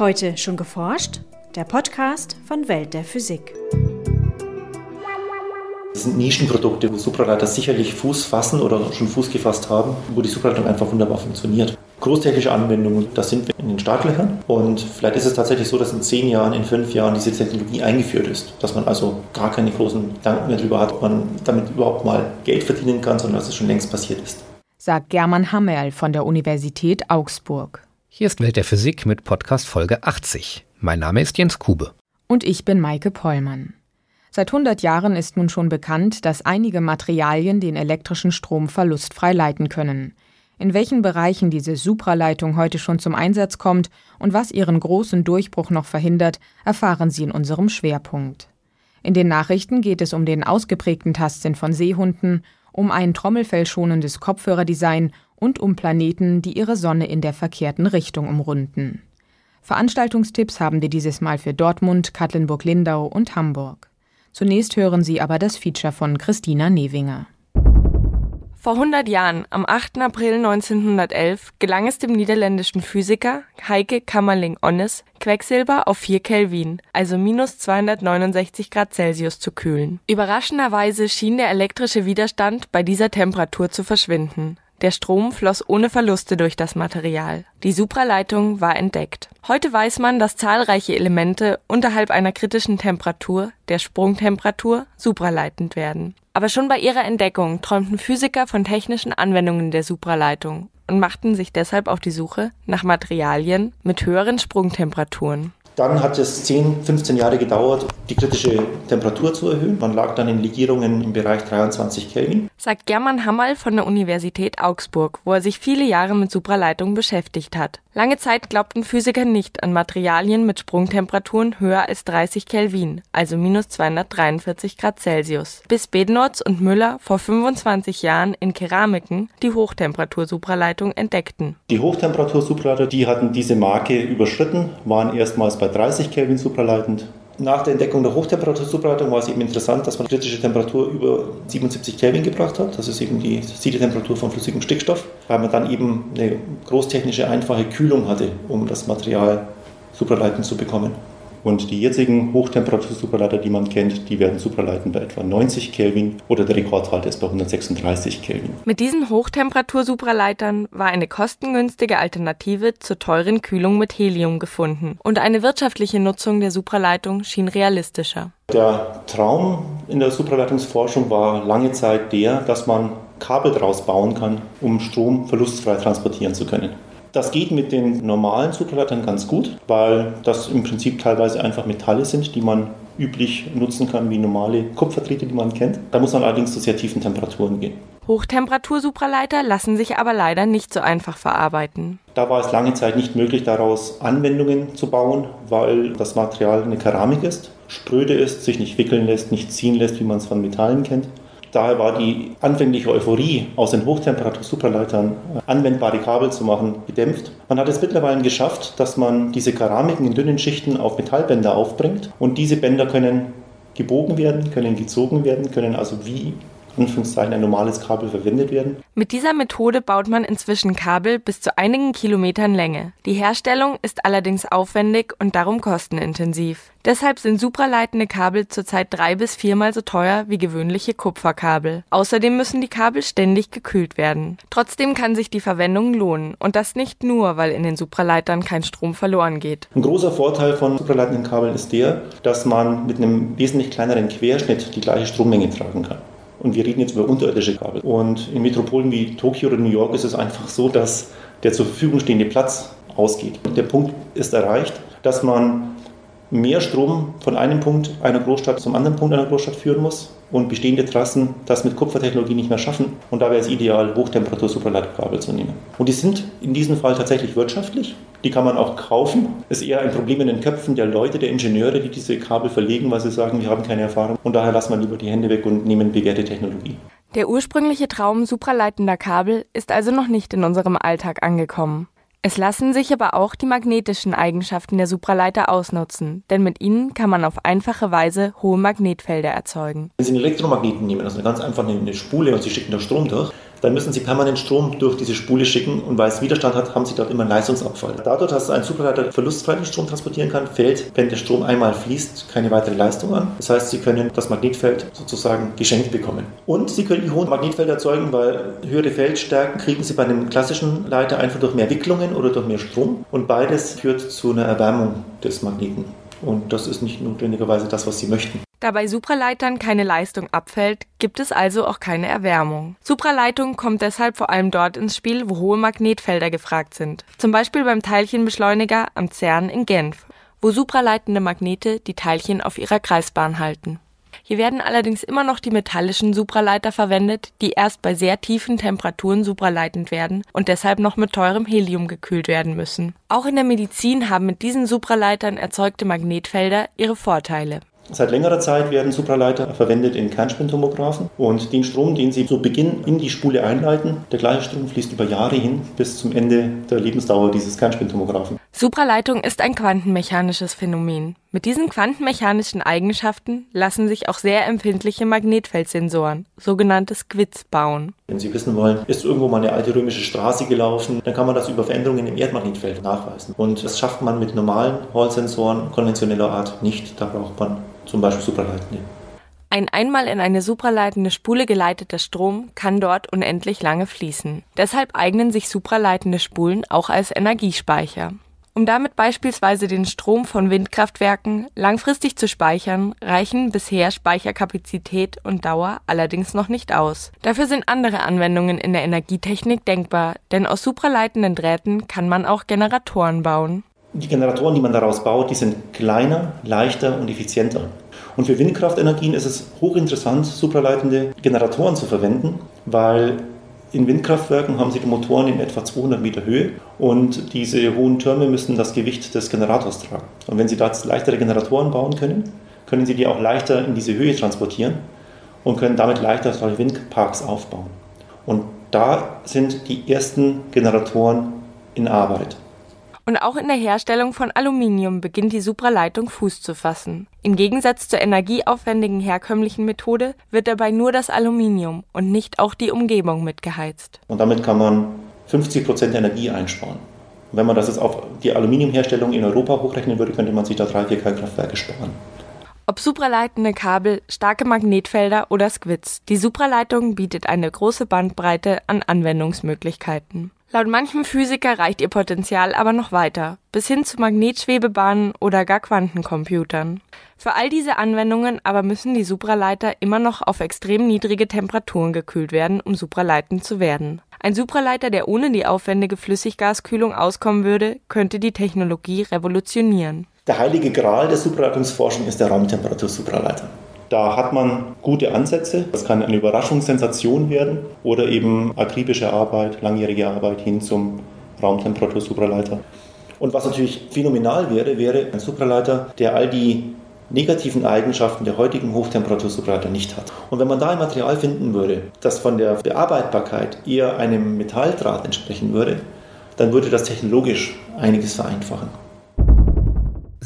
Heute schon geforscht? Der Podcast von Welt der Physik. Das sind Nischenprodukte, wo Supraleiter sicherlich Fuß fassen oder schon Fuß gefasst haben, wo die Supraleitung einfach wunderbar funktioniert. Großtechnische Anwendungen, da sind wir in den Startlöchern und vielleicht ist es tatsächlich so, dass in zehn Jahren, in fünf Jahren diese Technologie eingeführt ist, dass man also gar keine großen Gedanken mehr darüber hat, ob man damit überhaupt mal Geld verdienen kann, sondern dass es schon längst passiert ist. Sagt German Hammerl von der Universität Augsburg. Hier ist Welt der Physik mit Podcast Folge 80. Mein Name ist Jens Kube. Und ich bin Maike Pollmann. Seit 100 Jahren ist nun schon bekannt, dass einige Materialien den elektrischen Strom verlustfrei leiten können. In welchen Bereichen diese Supraleitung heute schon zum Einsatz kommt und was ihren großen Durchbruch noch verhindert, erfahren Sie in unserem Schwerpunkt. In den Nachrichten geht es um den ausgeprägten Tastsinn von Seehunden, um ein trommelfellschonendes Kopfhörerdesign und um Planeten, die ihre Sonne in der verkehrten Richtung umrunden. Veranstaltungstipps haben wir dieses Mal für Dortmund, Katlenburg-Lindau und Hamburg. Zunächst hören Sie aber das Feature von Christina Newinger. Vor 100 Jahren, am 8. April 1911, gelang es dem niederländischen Physiker Heike Kammerling-Onnes, Quecksilber auf 4 Kelvin, also minus 269 Grad Celsius zu kühlen. Überraschenderweise schien der elektrische Widerstand bei dieser Temperatur zu verschwinden. Der Strom floss ohne Verluste durch das Material. Die Supraleitung war entdeckt. Heute weiß man, dass zahlreiche Elemente unterhalb einer kritischen Temperatur, der Sprungtemperatur, supraleitend werden. Aber schon bei ihrer Entdeckung träumten Physiker von technischen Anwendungen der Supraleitung und machten sich deshalb auf die Suche nach Materialien mit höheren Sprungtemperaturen. Dann hat es 10, 15 Jahre gedauert, die kritische Temperatur zu erhöhen. Man lag dann in Legierungen im Bereich 23 Kelvin. Sagt German Hammerl von der Universität Augsburg, wo er sich viele Jahre mit Supraleitung beschäftigt hat. Lange Zeit glaubten Physiker nicht an Materialien mit Sprungtemperaturen höher als 30 Kelvin, also minus 243 Grad Celsius. Bis Bednorz und Müller vor 25 Jahren in Keramiken die Hochtemperatur-Supraleitung entdeckten. Die Hochtemperatur-Supraleiter, die hatten diese Marke überschritten, waren erstmals bei 30 Kelvin supraleitend. Nach der Entdeckung der Hochtemperatur-Supraleitung war es eben interessant, dass man kritische Temperatur über 77 Kelvin gebracht hat. Das ist eben die Siedetemperatur von flüssigem Stickstoff, weil man dann eben eine großtechnische, einfache Kühlung hatte, um das Material supraleitend zu bekommen. Und die jetzigen Hochtemperatur-Supraleiter, die man kennt, die werden supraleiten bei etwa 90 Kelvin oder der Rekordhalter ist bei 136 Kelvin. Mit diesen Hochtemperatur-Supraleitern war eine kostengünstige Alternative zur teuren Kühlung mit Helium gefunden und eine wirtschaftliche Nutzung der Supraleitung schien realistischer. Der Traum in der Supraleitungsforschung war lange Zeit der, dass man Kabel draus bauen kann, um Strom verlustfrei transportieren zu können. Das geht mit den normalen Supraleitern ganz gut, weil das im Prinzip teilweise einfach Metalle sind, die man üblich nutzen kann wie normale Kupferdrähte, die man kennt. Da muss man allerdings zu sehr tiefen Temperaturen gehen. Hochtemperatursupraleiter lassen sich aber leider nicht so einfach verarbeiten. Da war es lange Zeit nicht möglich, daraus Anwendungen zu bauen, weil das Material eine Keramik ist, spröde ist, sich nicht wickeln lässt, nicht ziehen lässt, wie man es von Metallen kennt. Daher war die anfängliche Euphorie, aus den Hochtemperatur-Superleitern äh, anwendbare Kabel zu machen, gedämpft. Man hat es mittlerweile geschafft, dass man diese Keramiken in dünnen Schichten auf Metallbänder aufbringt und diese Bänder können gebogen werden, können gezogen werden, können also wie Anführungszeichen ein normales Kabel verwendet werden. Mit dieser Methode baut man inzwischen Kabel bis zu einigen Kilometern Länge. Die Herstellung ist allerdings aufwendig und darum kostenintensiv. Deshalb sind supraleitende Kabel zurzeit drei bis viermal so teuer wie gewöhnliche Kupferkabel. Außerdem müssen die Kabel ständig gekühlt werden. Trotzdem kann sich die Verwendung lohnen und das nicht nur, weil in den Supraleitern kein Strom verloren geht. Ein großer Vorteil von supraleitenden Kabeln ist der, dass man mit einem wesentlich kleineren Querschnitt die gleiche Strommenge tragen kann. Und wir reden jetzt über unterirdische Kabel. Und in Metropolen wie Tokio oder New York ist es einfach so, dass der zur Verfügung stehende Platz ausgeht. Der Punkt ist erreicht, dass man mehr Strom von einem Punkt einer Großstadt zum anderen Punkt einer Großstadt führen muss und bestehende Trassen das mit Kupfertechnologie nicht mehr schaffen. Und da wäre es ideal, Hochtemperatur-Superleitungskabel zu nehmen. Und die sind in diesem Fall tatsächlich wirtschaftlich. Die kann man auch kaufen. Ist eher ein Problem in den Köpfen der Leute, der Ingenieure, die diese Kabel verlegen, weil sie sagen, wir haben keine Erfahrung. Und daher lassen wir lieber die Hände weg und nehmen bewährte Technologie. Der ursprüngliche Traum supraleitender Kabel ist also noch nicht in unserem Alltag angekommen. Es lassen sich aber auch die magnetischen Eigenschaften der Supraleiter ausnutzen, denn mit ihnen kann man auf einfache Weise hohe Magnetfelder erzeugen. Wenn Sie einen Elektromagneten nehmen, also ganz einfach eine Spule und Sie schicken da Strom durch, dann müssen Sie permanent Strom durch diese Spule schicken und weil es Widerstand hat, haben Sie dort immer einen Leistungsabfall. Dadurch, dass ein Supraleiter verlustfrei Strom transportieren kann, fällt, wenn der Strom einmal fließt, keine weitere Leistung an. Das heißt, Sie können das Magnetfeld sozusagen geschenkt bekommen. Und Sie können die hohen Magnetfelder erzeugen, weil höhere Feldstärken kriegen Sie bei einem klassischen Leiter einfach durch mehr Wicklungen oder durch mehr Strom. Und beides führt zu einer Erwärmung des Magneten. Und das ist nicht notwendigerweise das, was Sie möchten. Da bei Supraleitern keine Leistung abfällt, gibt es also auch keine Erwärmung. Supraleitung kommt deshalb vor allem dort ins Spiel, wo hohe Magnetfelder gefragt sind. Zum Beispiel beim Teilchenbeschleuniger am CERN in Genf, wo supraleitende Magnete die Teilchen auf ihrer Kreisbahn halten. Hier werden allerdings immer noch die metallischen Supraleiter verwendet, die erst bei sehr tiefen Temperaturen supraleitend werden und deshalb noch mit teurem Helium gekühlt werden müssen. Auch in der Medizin haben mit diesen Supraleitern erzeugte Magnetfelder ihre Vorteile. Seit längerer Zeit werden Supraleiter verwendet in Kernspintomographen und den Strom, den sie zu Beginn in die Spule einleiten, der gleiche Strom fließt über Jahre hin bis zum Ende der Lebensdauer dieses Kernspintomographen. Supraleitung ist ein quantenmechanisches Phänomen. Mit diesen quantenmechanischen Eigenschaften lassen sich auch sehr empfindliche Magnetfeldsensoren, sogenannte Squids, bauen. Wenn Sie wissen wollen, ist irgendwo mal eine alte römische Straße gelaufen, dann kann man das über Veränderungen im Erdmagnetfeld nachweisen. Und das schafft man mit normalen Hall-Sensoren konventioneller Art nicht. Da braucht man zum Beispiel supraleitende. Ein einmal in eine supraleitende Spule geleiteter Strom kann dort unendlich lange fließen. Deshalb eignen sich supraleitende Spulen auch als Energiespeicher. Um damit beispielsweise den Strom von Windkraftwerken langfristig zu speichern, reichen bisher Speicherkapazität und Dauer allerdings noch nicht aus. Dafür sind andere Anwendungen in der Energietechnik denkbar, denn aus supraleitenden Drähten kann man auch Generatoren bauen. Die Generatoren, die man daraus baut, die sind kleiner, leichter und effizienter. Und für Windkraftenergien ist es hochinteressant, supraleitende Generatoren zu verwenden, weil in Windkraftwerken haben sie die Motoren in etwa 200 Meter Höhe und diese hohen Türme müssen das Gewicht des Generators tragen. Und wenn sie da leichtere Generatoren bauen können, können sie die auch leichter in diese Höhe transportieren und können damit leichter solche Windparks aufbauen. Und da sind die ersten Generatoren in Arbeit. Und auch in der Herstellung von Aluminium beginnt die Supraleitung Fuß zu fassen. Im Gegensatz zur energieaufwendigen herkömmlichen Methode wird dabei nur das Aluminium und nicht auch die Umgebung mitgeheizt. Und damit kann man 50 Prozent Energie einsparen. Und wenn man das jetzt auf die Aluminiumherstellung in Europa hochrechnen würde, könnte man sich da drei, vier Kernkraftwerke sparen. Ob supraleitende Kabel, starke Magnetfelder oder Squids, die Supraleitung bietet eine große Bandbreite an Anwendungsmöglichkeiten. Laut manchem Physiker reicht ihr Potenzial aber noch weiter, bis hin zu Magnetschwebebahnen oder gar Quantencomputern. Für all diese Anwendungen aber müssen die Supraleiter immer noch auf extrem niedrige Temperaturen gekühlt werden, um supraleitend zu werden. Ein Supraleiter, der ohne die aufwendige Flüssiggaskühlung auskommen würde, könnte die Technologie revolutionieren. Der heilige Gral der Supraleitungsforschung ist der Raumtemperatur-Supraleiter. Da hat man gute Ansätze. Das kann eine Überraschungssensation werden oder eben akribische Arbeit, langjährige Arbeit hin zum Raumtemperatur-Supraleiter. Und was natürlich phänomenal wäre, wäre ein Supraleiter, der all die negativen Eigenschaften der heutigen Hochtemperatur-Supraleiter nicht hat. Und wenn man da ein Material finden würde, das von der Bearbeitbarkeit eher einem Metalldraht entsprechen würde, dann würde das technologisch einiges vereinfachen.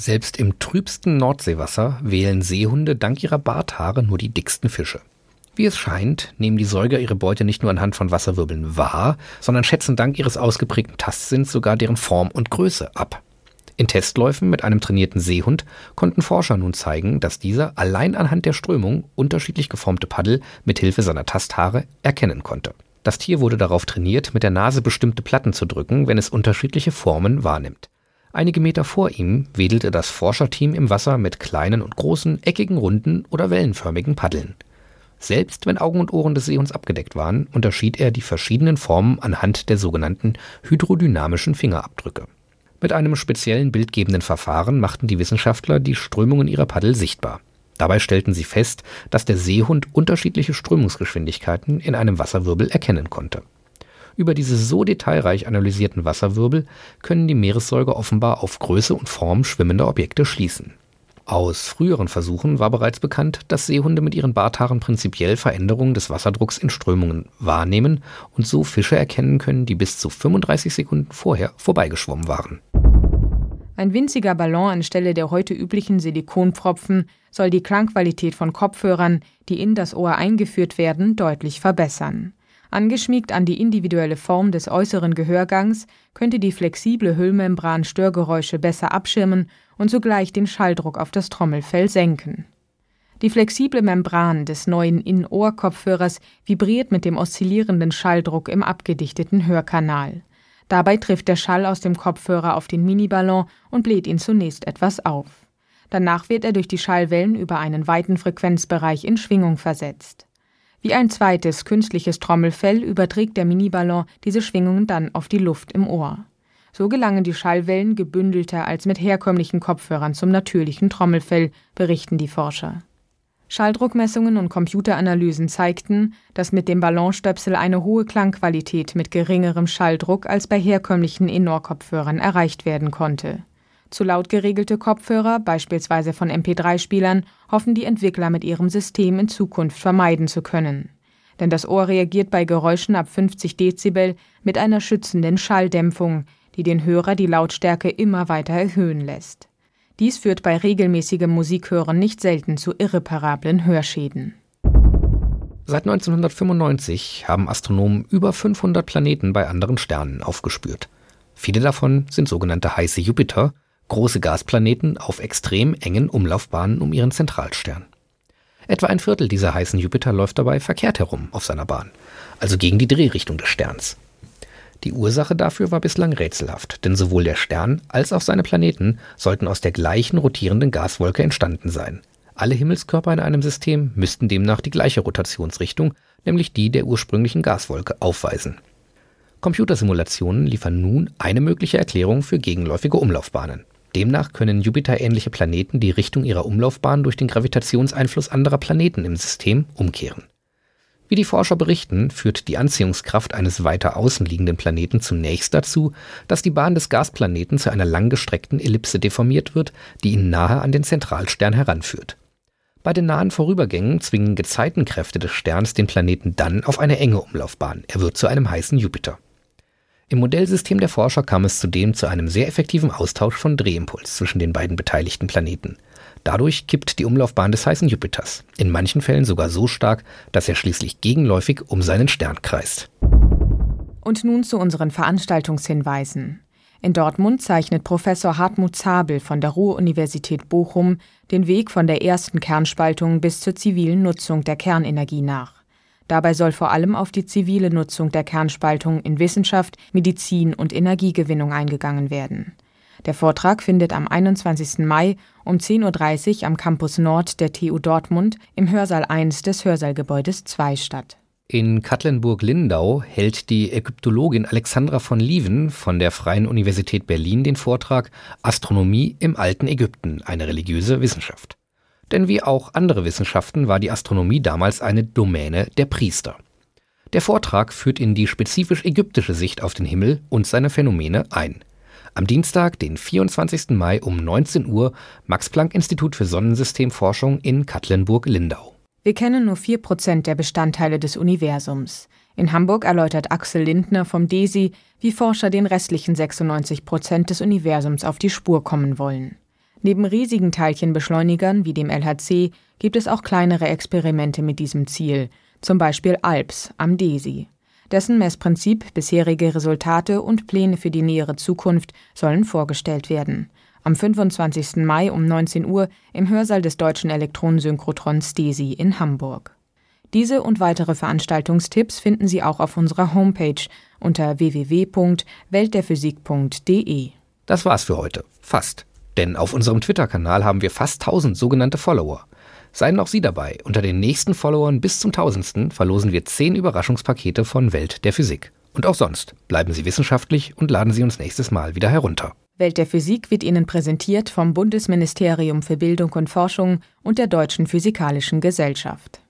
Selbst im trübsten Nordseewasser wählen Seehunde dank ihrer Barthaare nur die dicksten Fische. Wie es scheint, nehmen die Säuger ihre Beute nicht nur anhand von Wasserwirbeln wahr, sondern schätzen dank ihres ausgeprägten Tastsinns sogar deren Form und Größe ab. In Testläufen mit einem trainierten Seehund konnten Forscher nun zeigen, dass dieser allein anhand der Strömung unterschiedlich geformte Paddel mit Hilfe seiner Tasthaare erkennen konnte. Das Tier wurde darauf trainiert, mit der Nase bestimmte Platten zu drücken, wenn es unterschiedliche Formen wahrnimmt. Einige Meter vor ihm wedelte das Forscherteam im Wasser mit kleinen und großen, eckigen, runden oder wellenförmigen Paddeln. Selbst wenn Augen und Ohren des Seehunds abgedeckt waren, unterschied er die verschiedenen Formen anhand der sogenannten hydrodynamischen Fingerabdrücke. Mit einem speziellen bildgebenden Verfahren machten die Wissenschaftler die Strömungen ihrer Paddel sichtbar. Dabei stellten sie fest, dass der Seehund unterschiedliche Strömungsgeschwindigkeiten in einem Wasserwirbel erkennen konnte. Über diese so detailreich analysierten Wasserwirbel können die Meeressäuger offenbar auf Größe und Form schwimmender Objekte schließen. Aus früheren Versuchen war bereits bekannt, dass Seehunde mit ihren Barthaaren prinzipiell Veränderungen des Wasserdrucks in Strömungen wahrnehmen und so Fische erkennen können, die bis zu 35 Sekunden vorher vorbeigeschwommen waren. Ein winziger Ballon anstelle der heute üblichen Silikonpfropfen soll die Klangqualität von Kopfhörern, die in das Ohr eingeführt werden, deutlich verbessern. Angeschmiegt an die individuelle Form des äußeren Gehörgangs könnte die flexible Hüllmembran Störgeräusche besser abschirmen und zugleich den Schalldruck auf das Trommelfell senken. Die flexible Membran des neuen In-Ohr-Kopfhörers vibriert mit dem oszillierenden Schalldruck im abgedichteten Hörkanal. Dabei trifft der Schall aus dem Kopfhörer auf den Miniballon und bläht ihn zunächst etwas auf. Danach wird er durch die Schallwellen über einen weiten Frequenzbereich in Schwingung versetzt. Wie ein zweites künstliches Trommelfell überträgt der Miniballon diese Schwingungen dann auf die Luft im Ohr. So gelangen die Schallwellen gebündelter als mit herkömmlichen Kopfhörern zum natürlichen Trommelfell, berichten die Forscher. Schalldruckmessungen und Computeranalysen zeigten, dass mit dem Ballonstöpsel eine hohe Klangqualität mit geringerem Schalldruck als bei herkömmlichen Indoor-Kopfhörern erreicht werden konnte. Zu laut geregelte Kopfhörer, beispielsweise von MP3-Spielern, hoffen die Entwickler mit ihrem System in Zukunft vermeiden zu können. Denn das Ohr reagiert bei Geräuschen ab 50 Dezibel mit einer schützenden Schalldämpfung, die den Hörer die Lautstärke immer weiter erhöhen lässt. Dies führt bei regelmäßigem Musikhören nicht selten zu irreparablen Hörschäden. Seit 1995 haben Astronomen über 500 Planeten bei anderen Sternen aufgespürt. Viele davon sind sogenannte heiße Jupiter, große Gasplaneten auf extrem engen Umlaufbahnen um ihren Zentralstern. Etwa ein Viertel dieser heißen Jupiter läuft dabei verkehrt herum auf seiner Bahn, also gegen die Drehrichtung des Sterns. Die Ursache dafür war bislang rätselhaft, denn sowohl der Stern als auch seine Planeten sollten aus der gleichen rotierenden Gaswolke entstanden sein. Alle Himmelskörper in einem System müssten demnach die gleiche Rotationsrichtung, nämlich die der ursprünglichen Gaswolke, aufweisen. Computersimulationen liefern nun eine mögliche Erklärung für gegenläufige Umlaufbahnen. Demnach können Jupiter-ähnliche Planeten die Richtung ihrer Umlaufbahn durch den Gravitationseinfluss anderer Planeten im System umkehren. Wie die Forscher berichten, führt die Anziehungskraft eines weiter außen liegenden Planeten zunächst dazu, dass die Bahn des Gasplaneten zu einer langgestreckten Ellipse deformiert wird, die ihn nahe an den Zentralstern heranführt. Bei den nahen Vorübergängen zwingen Gezeitenkräfte des Sterns den Planeten dann auf eine enge Umlaufbahn. Er wird zu einem heißen Jupiter. Im Modellsystem der Forscher kam es zudem zu einem sehr effektiven Austausch von Drehimpuls zwischen den beiden beteiligten Planeten. Dadurch kippt die Umlaufbahn des heißen Jupiters, in manchen Fällen sogar so stark, dass er schließlich gegenläufig um seinen Stern kreist. Und nun zu unseren Veranstaltungshinweisen. In Dortmund zeichnet Professor Hartmut Zabel von der Ruhr-Universität Bochum den Weg von der ersten Kernspaltung bis zur zivilen Nutzung der Kernenergie nach. Dabei soll vor allem auf die zivile Nutzung der Kernspaltung in Wissenschaft, Medizin und Energiegewinnung eingegangen werden. Der Vortrag findet am 21. Mai um 10.30 Uhr am Campus Nord der TU Dortmund im Hörsaal 1 des Hörsaalgebäudes 2 statt. In Katlenburg-Lindau hält die Ägyptologin Alexandra von Lieven von der Freien Universität Berlin den Vortrag Astronomie im alten Ägypten, eine religiöse Wissenschaft. Denn wie auch andere Wissenschaften war die Astronomie damals eine Domäne der Priester. Der Vortrag führt in die spezifisch ägyptische Sicht auf den Himmel und seine Phänomene ein. Am Dienstag, den 24. Mai um 19 Uhr, Max-Planck-Institut für Sonnensystemforschung in Katlenburg-Lindau. Wir kennen nur 4% der Bestandteile des Universums. In Hamburg erläutert Axel Lindner vom DESI, wie Forscher den restlichen 96% des Universums auf die Spur kommen wollen. Neben riesigen Teilchenbeschleunigern wie dem LHC gibt es auch kleinere Experimente mit diesem Ziel, zum Beispiel ALPS am DESI. Dessen Messprinzip, bisherige Resultate und Pläne für die nähere Zukunft sollen vorgestellt werden. Am 25. Mai um 19 Uhr im Hörsaal des Deutschen Elektronensynchrotrons DESI in Hamburg. Diese und weitere Veranstaltungstipps finden Sie auch auf unserer Homepage unter www.weltderphysik.de. Das war's für heute. Fast. Denn auf unserem Twitter-Kanal haben wir fast 1000 sogenannte Follower. Seien auch Sie dabei. Unter den nächsten Followern bis zum Tausendsten verlosen wir 10 Überraschungspakete von Welt der Physik. Und auch sonst bleiben Sie wissenschaftlich und laden Sie uns nächstes Mal wieder herunter. Welt der Physik wird Ihnen präsentiert vom Bundesministerium für Bildung und Forschung und der Deutschen Physikalischen Gesellschaft.